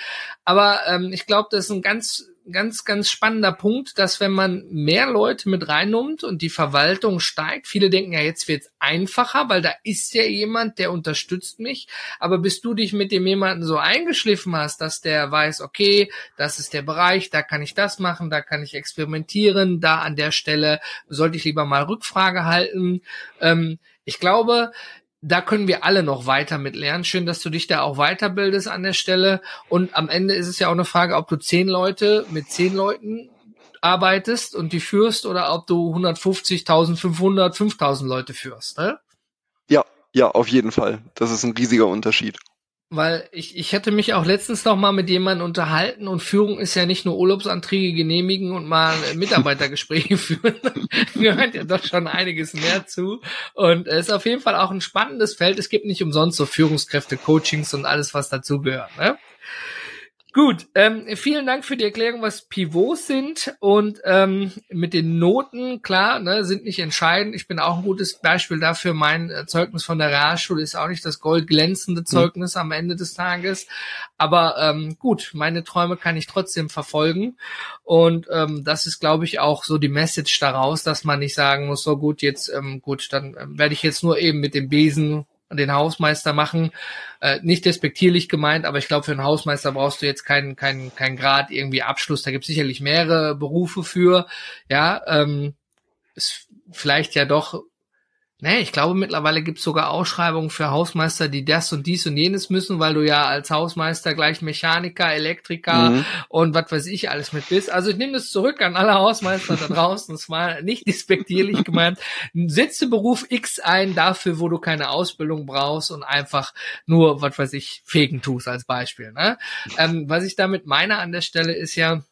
Speaker 1: Aber ähm, ich glaube, das ist ein ganz ganz, ganz spannender Punkt, dass wenn man mehr Leute mit reinnimmt und die Verwaltung steigt, viele denken ja, jetzt wird's einfacher, weil da ist ja jemand, der unterstützt mich. Aber bis du dich mit dem jemanden so eingeschliffen hast, dass der weiß, okay, das ist der Bereich, da kann ich das machen, da kann ich experimentieren, da an der Stelle sollte ich lieber mal Rückfrage halten. Ähm, ich glaube, da können wir alle noch weiter mit lernen. Schön, dass du dich da auch weiterbildest an der Stelle. Und am Ende ist es ja auch eine Frage, ob du zehn Leute mit zehn Leuten arbeitest und die führst oder ob du 150, 1500, 5000 Leute führst. Ne?
Speaker 2: Ja, ja, auf jeden Fall. Das ist ein riesiger Unterschied.
Speaker 1: Weil ich, ich hätte mich auch letztens noch mal mit jemandem unterhalten und Führung ist ja nicht nur Urlaubsanträge genehmigen und mal Mitarbeitergespräche [LAUGHS] führen. gehört ja doch schon einiges mehr zu. Und es ist auf jeden Fall auch ein spannendes Feld. Es gibt nicht umsonst so Führungskräfte, Coachings und alles, was dazugehört. Ne? Gut, ähm, vielen Dank für die Erklärung, was Pivots sind und ähm, mit den Noten, klar, ne, sind nicht entscheidend. Ich bin auch ein gutes Beispiel dafür. Mein äh, Zeugnis von der Realschule ist auch nicht das goldglänzende mhm. Zeugnis mhm. am Ende des Tages. Aber ähm, gut, meine Träume kann ich trotzdem verfolgen. Und ähm, das ist, glaube ich, auch so die Message daraus, dass man nicht sagen muss, so gut, jetzt ähm, gut, dann ähm, werde ich jetzt nur eben mit dem Besen den Hausmeister machen. Äh, nicht despektierlich gemeint, aber ich glaube, für einen Hausmeister brauchst du jetzt keinen keinen keinen Grad irgendwie Abschluss. Da gibt es sicherlich mehrere Berufe für. Ja, ähm, ist vielleicht ja doch Nee, ich glaube, mittlerweile gibt's sogar Ausschreibungen für Hausmeister, die das und dies und jenes müssen, weil du ja als Hausmeister gleich Mechaniker, Elektriker mhm. und was weiß ich alles mit bist. Also ich nehme das zurück an alle Hausmeister da draußen. Es war nicht despektierlich [LAUGHS] gemeint. Setze Beruf X ein dafür, wo du keine Ausbildung brauchst und einfach nur, was weiß ich, Fegen tust als Beispiel. Ne? Ähm, was ich damit meine an der Stelle ist ja,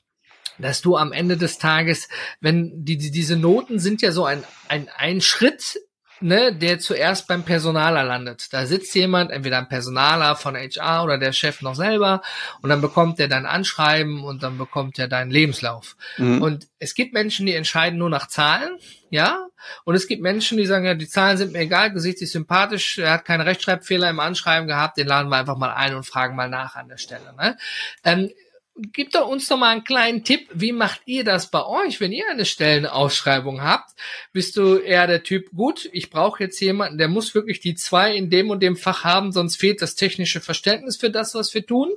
Speaker 1: dass du am Ende des Tages, wenn die, die diese Noten sind ja so ein, ein, ein Schritt ne, der zuerst beim Personaler landet. Da sitzt jemand, entweder ein Personaler von HR oder der Chef noch selber und dann bekommt er dein Anschreiben und dann bekommt er deinen Lebenslauf. Mhm. Und es gibt Menschen, die entscheiden nur nach Zahlen, ja, und es gibt Menschen, die sagen, ja, die Zahlen sind mir egal, Gesicht ist sympathisch, er hat keine Rechtschreibfehler im Anschreiben gehabt, den laden wir einfach mal ein und fragen mal nach an der Stelle. Ne? Ähm, Gib doch uns doch mal einen kleinen Tipp. Wie macht ihr das bei euch, wenn ihr eine Stellenausschreibung habt? Bist du eher der Typ, gut, ich brauche jetzt jemanden, der muss wirklich die zwei in dem und dem Fach haben, sonst fehlt das technische Verständnis für das, was wir tun?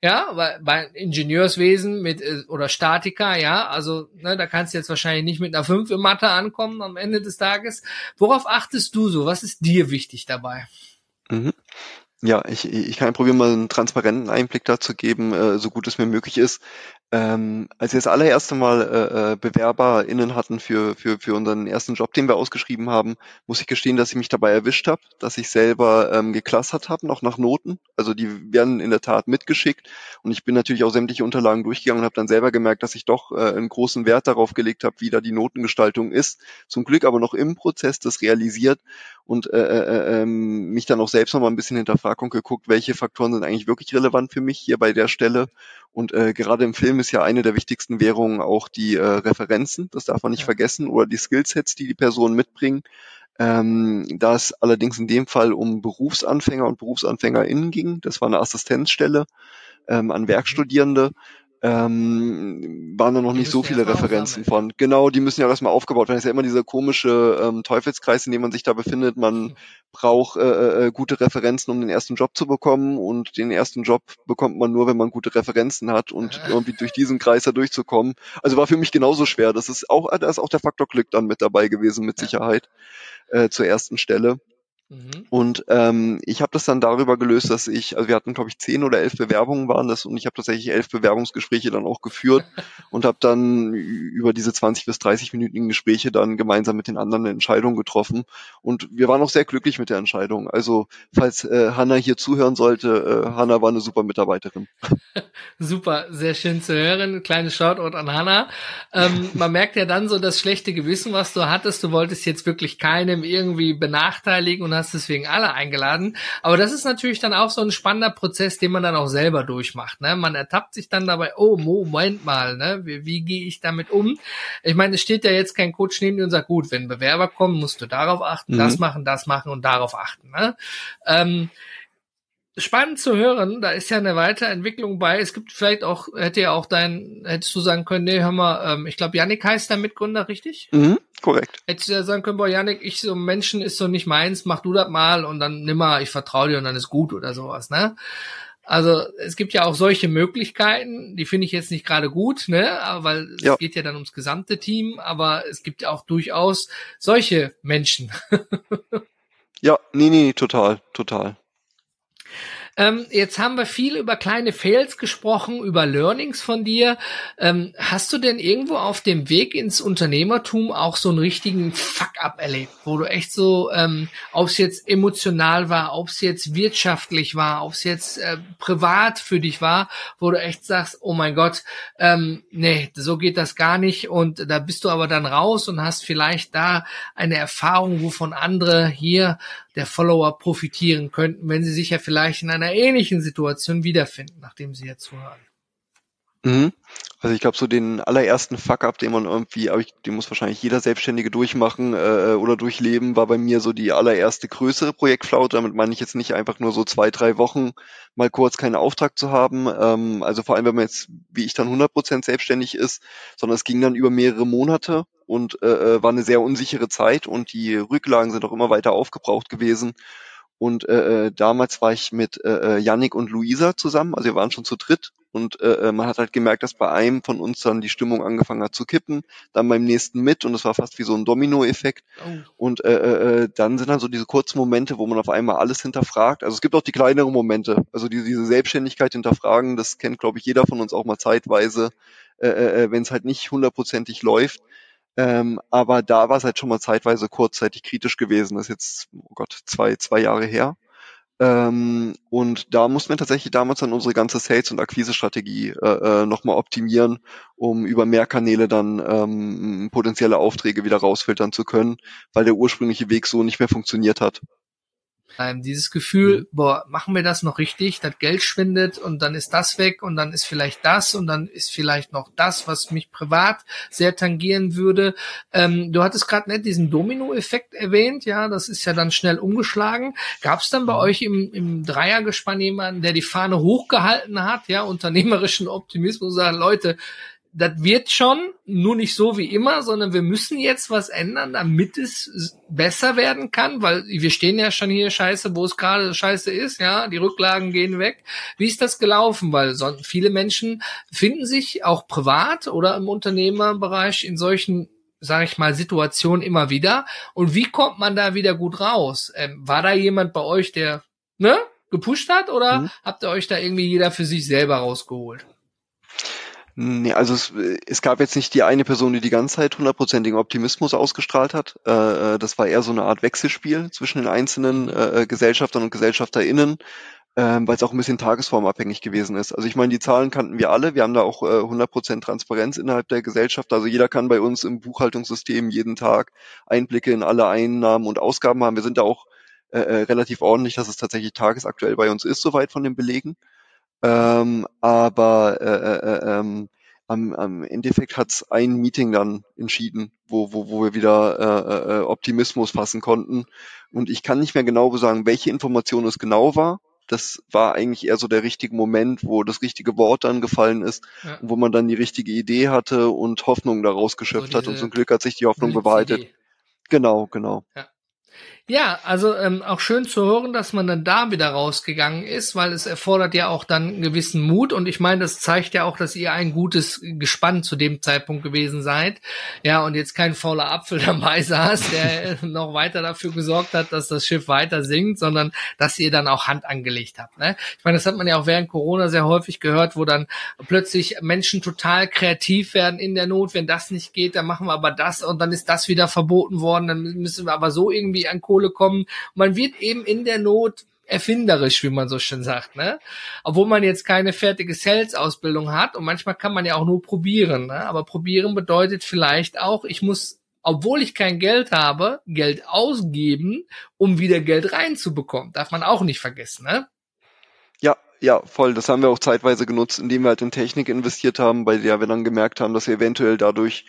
Speaker 1: Ja, weil bei Ingenieurswesen mit äh, oder Statiker, ja, also ne, da kannst du jetzt wahrscheinlich nicht mit einer 5 in Mathe ankommen am Ende des Tages. Worauf achtest du so? Was ist dir wichtig dabei?
Speaker 2: Mhm. Ja, ich, ich kann probieren, mal einen transparenten Einblick dazu geben, äh, so gut es mir möglich ist. Ähm, als wir das allererste Mal äh, äh BewerberInnen hatten für, für, für unseren ersten Job, den wir ausgeschrieben haben, muss ich gestehen, dass ich mich dabei erwischt habe, dass ich selber ähm, geklustert habe, noch nach Noten. Also die werden in der Tat mitgeschickt und ich bin natürlich auch sämtliche Unterlagen durchgegangen und habe dann selber gemerkt, dass ich doch äh, einen großen Wert darauf gelegt habe, wie da die Notengestaltung ist. Zum Glück aber noch im Prozess das realisiert und äh, äh, äh, ähm, mich dann auch selbst noch mal ein bisschen hinterfragt und geguckt, welche Faktoren sind eigentlich wirklich relevant für mich hier bei der Stelle und äh, gerade im Film ist ja eine der wichtigsten Währungen auch die äh, Referenzen, das darf man nicht ja. vergessen, oder die Skillsets, die die Personen mitbringen. Ähm, da es allerdings in dem Fall um Berufsanfänger und BerufsanfängerInnen ging, das war eine Assistenzstelle ähm, an Werkstudierende, ähm, waren da noch die nicht so viele Referenzen von. Genau, die müssen ja erstmal aufgebaut werden. Das ist ja immer dieser komische ähm, Teufelskreis, in dem man sich da befindet. Man braucht äh, äh, äh, gute Referenzen, um den ersten Job zu bekommen und den ersten Job bekommt man nur, wenn man gute Referenzen hat und irgendwie durch diesen Kreis da durchzukommen. Also war für mich genauso schwer. Das ist auch, da ist auch der Faktor Glück dann mit dabei gewesen, mit Sicherheit, äh, zur ersten Stelle. Mhm. Und ähm, ich habe das dann darüber gelöst, dass ich, also wir hatten glaube ich zehn oder elf Bewerbungen waren das und ich habe tatsächlich elf Bewerbungsgespräche dann auch geführt [LAUGHS] und habe dann über diese 20 bis 30 minütigen Gespräche dann gemeinsam mit den anderen eine Entscheidung getroffen und wir waren auch sehr glücklich mit der Entscheidung. Also falls äh, Hanna hier zuhören sollte, äh, Hanna war eine super Mitarbeiterin. [LAUGHS]
Speaker 1: super, sehr schön zu hören. Kleines Shoutout an Hanna. Ähm, [LAUGHS] man merkt ja dann so das schlechte Gewissen, was du hattest. Du wolltest jetzt wirklich keinem irgendwie benachteiligen und hast deswegen alle eingeladen. Aber das ist natürlich dann auch so ein spannender Prozess, den man dann auch selber durchmacht. Ne? Man ertappt sich dann dabei, oh, Moment mal, ne? wie, wie gehe ich damit um? Ich meine, es steht ja jetzt kein Coach neben dir und sagt, gut, wenn Bewerber kommen, musst du darauf achten, mhm. das machen, das machen und darauf achten. Ne? Ähm, spannend zu hören, da ist ja eine Weiterentwicklung bei. Es gibt vielleicht auch, hätte ja auch dein, hättest du sagen können, nee, hör mal, ähm, ich glaube, Yannick heißt der Mitgründer, richtig?
Speaker 2: Mhm, korrekt.
Speaker 1: Hättest du ja sagen können, boah, Yannick, ich so Menschen ist so nicht meins, mach du das mal und dann nimm mal, ich vertraue dir und dann ist gut oder sowas, ne? Also es gibt ja auch solche Möglichkeiten, die finde ich jetzt nicht gerade gut, ne? Weil es ja. geht ja dann ums gesamte Team, aber es gibt ja auch durchaus solche Menschen. [LAUGHS]
Speaker 2: ja, nee, nee, total, total.
Speaker 1: Ähm, jetzt haben wir viel über kleine Fails gesprochen, über Learnings von dir. Ähm, hast du denn irgendwo auf dem Weg ins Unternehmertum auch so einen richtigen Fuck-up erlebt, wo du echt so, ähm, ob es jetzt emotional war, ob es jetzt wirtschaftlich war, ob es jetzt äh, privat für dich war, wo du echt sagst, oh mein Gott, ähm, nee, so geht das gar nicht und da bist du aber dann raus und hast vielleicht da eine Erfahrung, wovon andere hier der Follower profitieren könnten, wenn sie sich ja vielleicht in einer ähnlichen Situation wiederfinden, nachdem sie jetzt zuhören.
Speaker 2: Mhm. Also ich glaube, so den allerersten Fuck-up, den man irgendwie, aber ich, den muss wahrscheinlich jeder Selbstständige durchmachen äh, oder durchleben, war bei mir so die allererste größere Projektflaute. Damit meine ich jetzt nicht einfach nur so zwei, drei Wochen mal kurz keinen Auftrag zu haben. Ähm, also vor allem, wenn man jetzt, wie ich dann 100% selbstständig ist, sondern es ging dann über mehrere Monate und äh, äh, war eine sehr unsichere Zeit und die Rücklagen sind auch immer weiter aufgebraucht gewesen. Und äh, äh damals war ich mit äh, äh, Yannick und Luisa zusammen, also wir waren schon zu dritt und äh, man hat halt gemerkt, dass bei einem von uns dann die Stimmung angefangen hat zu kippen, dann beim nächsten mit und es war fast wie so ein Domino-Effekt. Oh. Und äh, äh, dann sind dann so diese kurzen Momente, wo man auf einmal alles hinterfragt. Also es gibt auch die kleineren Momente, also diese, diese Selbstständigkeit hinterfragen, das kennt, glaube ich, jeder von uns auch mal zeitweise, äh, äh wenn es halt nicht hundertprozentig läuft. Ähm, aber da war es halt schon mal zeitweise kurzzeitig kritisch gewesen. Das ist jetzt, oh Gott, zwei, zwei Jahre her. Ähm, und da mussten wir tatsächlich damals dann unsere ganze Sales- und Akquise-Strategie äh, äh, nochmal optimieren, um über mehr Kanäle dann ähm, potenzielle Aufträge wieder rausfiltern zu können, weil der ursprüngliche Weg so nicht mehr funktioniert hat.
Speaker 1: Ähm, dieses Gefühl, mhm. boah, machen wir das noch richtig? Das Geld schwindet und dann ist das weg und dann ist vielleicht das und dann ist vielleicht noch das, was mich privat sehr tangieren würde. Ähm, du hattest gerade nicht diesen Domino-Effekt erwähnt, ja, das ist ja dann schnell umgeschlagen. Gab es dann bei mhm. euch im, im Dreiergespann jemanden, der die Fahne hochgehalten hat, ja, unternehmerischen Optimismus, sagt, Leute, das wird schon, nur nicht so wie immer, sondern wir müssen jetzt was ändern, damit es besser werden kann, weil wir stehen ja schon hier scheiße, wo es gerade scheiße ist, ja, die Rücklagen gehen weg. Wie ist das gelaufen? Weil so, viele Menschen finden sich auch privat oder im Unternehmerbereich in solchen sage ich mal, Situationen immer wieder. Und wie kommt man da wieder gut raus? Ähm, war da jemand bei euch, der ne, gepusht hat oder mhm. habt ihr euch da irgendwie jeder für sich selber rausgeholt?
Speaker 2: Nee, also es, es gab jetzt nicht die eine Person, die die ganze Zeit hundertprozentigen Optimismus ausgestrahlt hat. Äh, äh, das war eher so eine Art Wechselspiel zwischen den einzelnen äh, Gesellschaftern und GesellschafterInnen, äh, weil es auch ein bisschen tagesformabhängig gewesen ist. Also ich meine, die Zahlen kannten wir alle. Wir haben da auch äh, 100% Transparenz innerhalb der Gesellschaft. Also jeder kann bei uns im Buchhaltungssystem jeden Tag Einblicke in alle Einnahmen und Ausgaben haben. Wir sind da auch äh, äh relativ ordentlich, dass es tatsächlich tagesaktuell bei uns ist, soweit von den Belegen. Ähm, aber äh, äh, äh, ähm, am, am Endeffekt hat's ein Meeting dann entschieden, wo, wo, wo wir wieder äh, äh, Optimismus fassen konnten. Und ich kann nicht mehr genau sagen, welche Information es genau war. Das war eigentlich eher so der richtige Moment, wo das richtige Wort dann gefallen ist, ja. wo man dann die richtige Idee hatte und Hoffnung daraus geschöpft so hat. Und zum Glück hat sich die Hoffnung bewahrheitet. Genau, genau.
Speaker 1: Ja. Ja, also ähm, auch schön zu hören, dass man dann da wieder rausgegangen ist, weil es erfordert ja auch dann einen gewissen Mut und ich meine, das zeigt ja auch, dass ihr ein gutes Gespann zu dem Zeitpunkt gewesen seid. Ja, und jetzt kein fauler Apfel [LAUGHS] dabei saß, der noch weiter dafür gesorgt hat, dass das Schiff weiter sinkt, sondern dass ihr dann auch Hand angelegt habt. Ne? Ich meine, das hat man ja auch während Corona sehr häufig gehört, wo dann plötzlich Menschen total kreativ werden in der Not. Wenn das nicht geht, dann machen wir aber das und dann ist das wieder verboten worden, dann müssen wir aber so irgendwie an Kohle Kohle kommen. Man wird eben in der Not erfinderisch, wie man so schön sagt, ne? Obwohl man jetzt keine fertige Sales-Ausbildung hat und manchmal kann man ja auch nur probieren, ne? Aber probieren bedeutet vielleicht auch, ich muss, obwohl ich kein Geld habe, Geld ausgeben, um wieder Geld reinzubekommen. Darf man auch nicht vergessen, ne?
Speaker 2: Ja, ja, voll. Das haben wir auch zeitweise genutzt, indem wir halt in Technik investiert haben, bei der wir dann gemerkt haben, dass wir eventuell dadurch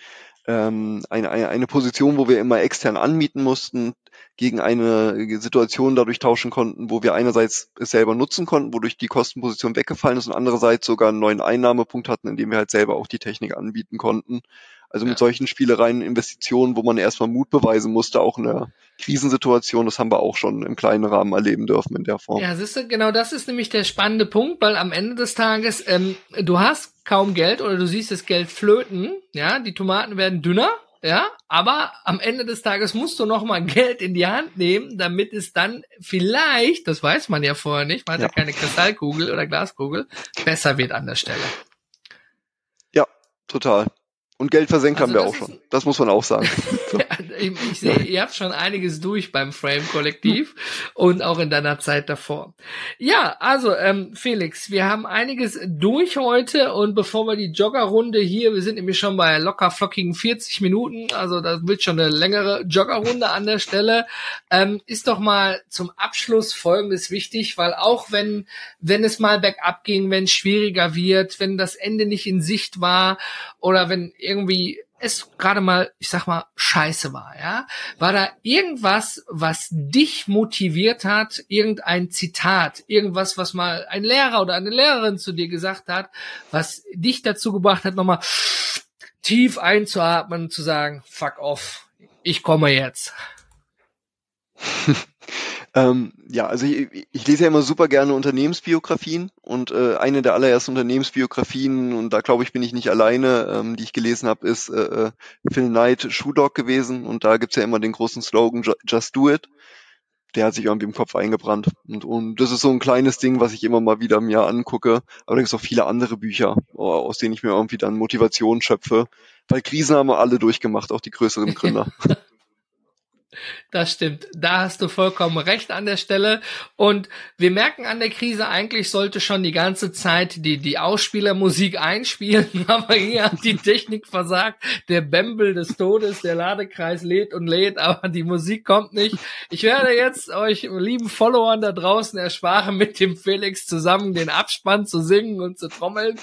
Speaker 2: ähm, eine, eine, eine Position, wo wir immer extern anmieten mussten, gegen eine Situation dadurch tauschen konnten, wo wir einerseits es selber nutzen konnten, wodurch die Kostenposition weggefallen ist und andererseits sogar einen neuen Einnahmepunkt hatten, indem wir halt selber auch die Technik anbieten konnten. Also mit solchen Spielereien, Investitionen, wo man erstmal Mut beweisen musste, auch in der Krisensituation, das haben wir auch schon im kleinen Rahmen erleben dürfen in der Form.
Speaker 1: Ja, siehst du, genau das ist nämlich der spannende Punkt, weil am Ende des Tages, ähm, du hast kaum Geld oder du siehst das Geld flöten, ja, die Tomaten werden dünner, ja, aber am Ende des Tages musst du noch mal Geld in die Hand nehmen, damit es dann vielleicht, das weiß man ja vorher nicht, man hat ja, ja keine Kristallkugel oder Glaskugel, besser wird an der Stelle.
Speaker 2: Ja, total. Und Geld versenkt also haben wir auch schon. Das muss man auch sagen. [LAUGHS]
Speaker 1: So. ich, ich sehe, ihr habt schon einiges durch beim Frame-Kollektiv und auch in deiner Zeit davor. Ja, also ähm, Felix, wir haben einiges durch heute und bevor wir die Joggerrunde hier, wir sind nämlich schon bei locker flockigen 40 Minuten, also das wird schon eine längere Joggerrunde an der Stelle, ähm, ist doch mal zum Abschluss Folgendes wichtig, weil auch wenn, wenn es mal bergab ging, wenn es schwieriger wird, wenn das Ende nicht in Sicht war oder wenn irgendwie es gerade mal, ich sag mal, scheiße war, ja? War da irgendwas, was dich motiviert hat, irgendein Zitat, irgendwas, was mal ein Lehrer oder eine Lehrerin zu dir gesagt hat, was dich dazu gebracht hat, nochmal tief einzuatmen und zu sagen, fuck off, ich komme jetzt. [LAUGHS]
Speaker 2: Ähm, ja, also ich, ich lese ja immer super gerne Unternehmensbiografien und äh, eine der allerersten Unternehmensbiografien, und da glaube ich, bin ich nicht alleine, ähm, die ich gelesen habe, ist äh, äh Phil Knight Shoe Dog gewesen und da gibt's ja immer den großen Slogan Just Do It. Der hat sich irgendwie im Kopf eingebrannt. Und, und das ist so ein kleines Ding, was ich immer mal wieder mir angucke. Aber da gibt's auch viele andere Bücher, aus denen ich mir irgendwie dann Motivation schöpfe. Weil Krisen haben wir alle durchgemacht, auch die größeren Gründer. [LAUGHS]
Speaker 1: Das stimmt. Da hast du vollkommen recht an der Stelle. Und wir merken an der Krise, eigentlich sollte schon die ganze Zeit die, die Ausspielermusik einspielen, [LAUGHS] aber hier hat die Technik versagt. Der Bembel des Todes, der Ladekreis lädt und lädt, aber die Musik kommt nicht. Ich werde jetzt euch lieben Followern da draußen ersparen, mit dem Felix zusammen den Abspann zu singen und zu trommeln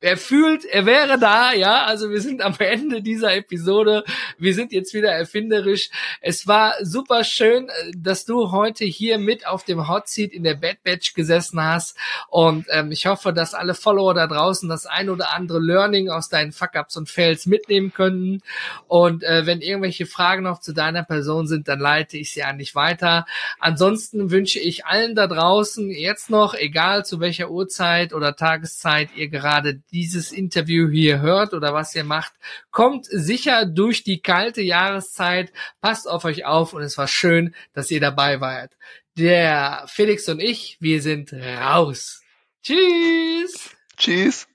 Speaker 1: er fühlt, er wäre da, ja. Also wir sind am Ende dieser Episode. Wir sind jetzt wieder erfinderisch. Es war super schön, äh, dass du heute hier mit auf dem Hot Seat in der Bad Batch gesessen hast. Und ähm, ich hoffe, dass alle Follower da draußen das ein oder andere Learning aus deinen Fuck-Ups und Fails mitnehmen können. Und äh, wenn irgendwelche Fragen noch zu deiner Person sind, dann leite ich sie an dich weiter. Ansonsten wünsche ich allen da draußen jetzt noch, egal zu welcher Uhrzeit oder Tageszeit ihr gerade dieses Interview hier hört oder was ihr macht, kommt sicher durch die kalte Jahreszeit, passt auf euch auf und es war schön, dass ihr dabei wart. Der Felix und ich, wir sind raus. Tschüss.
Speaker 2: Tschüss.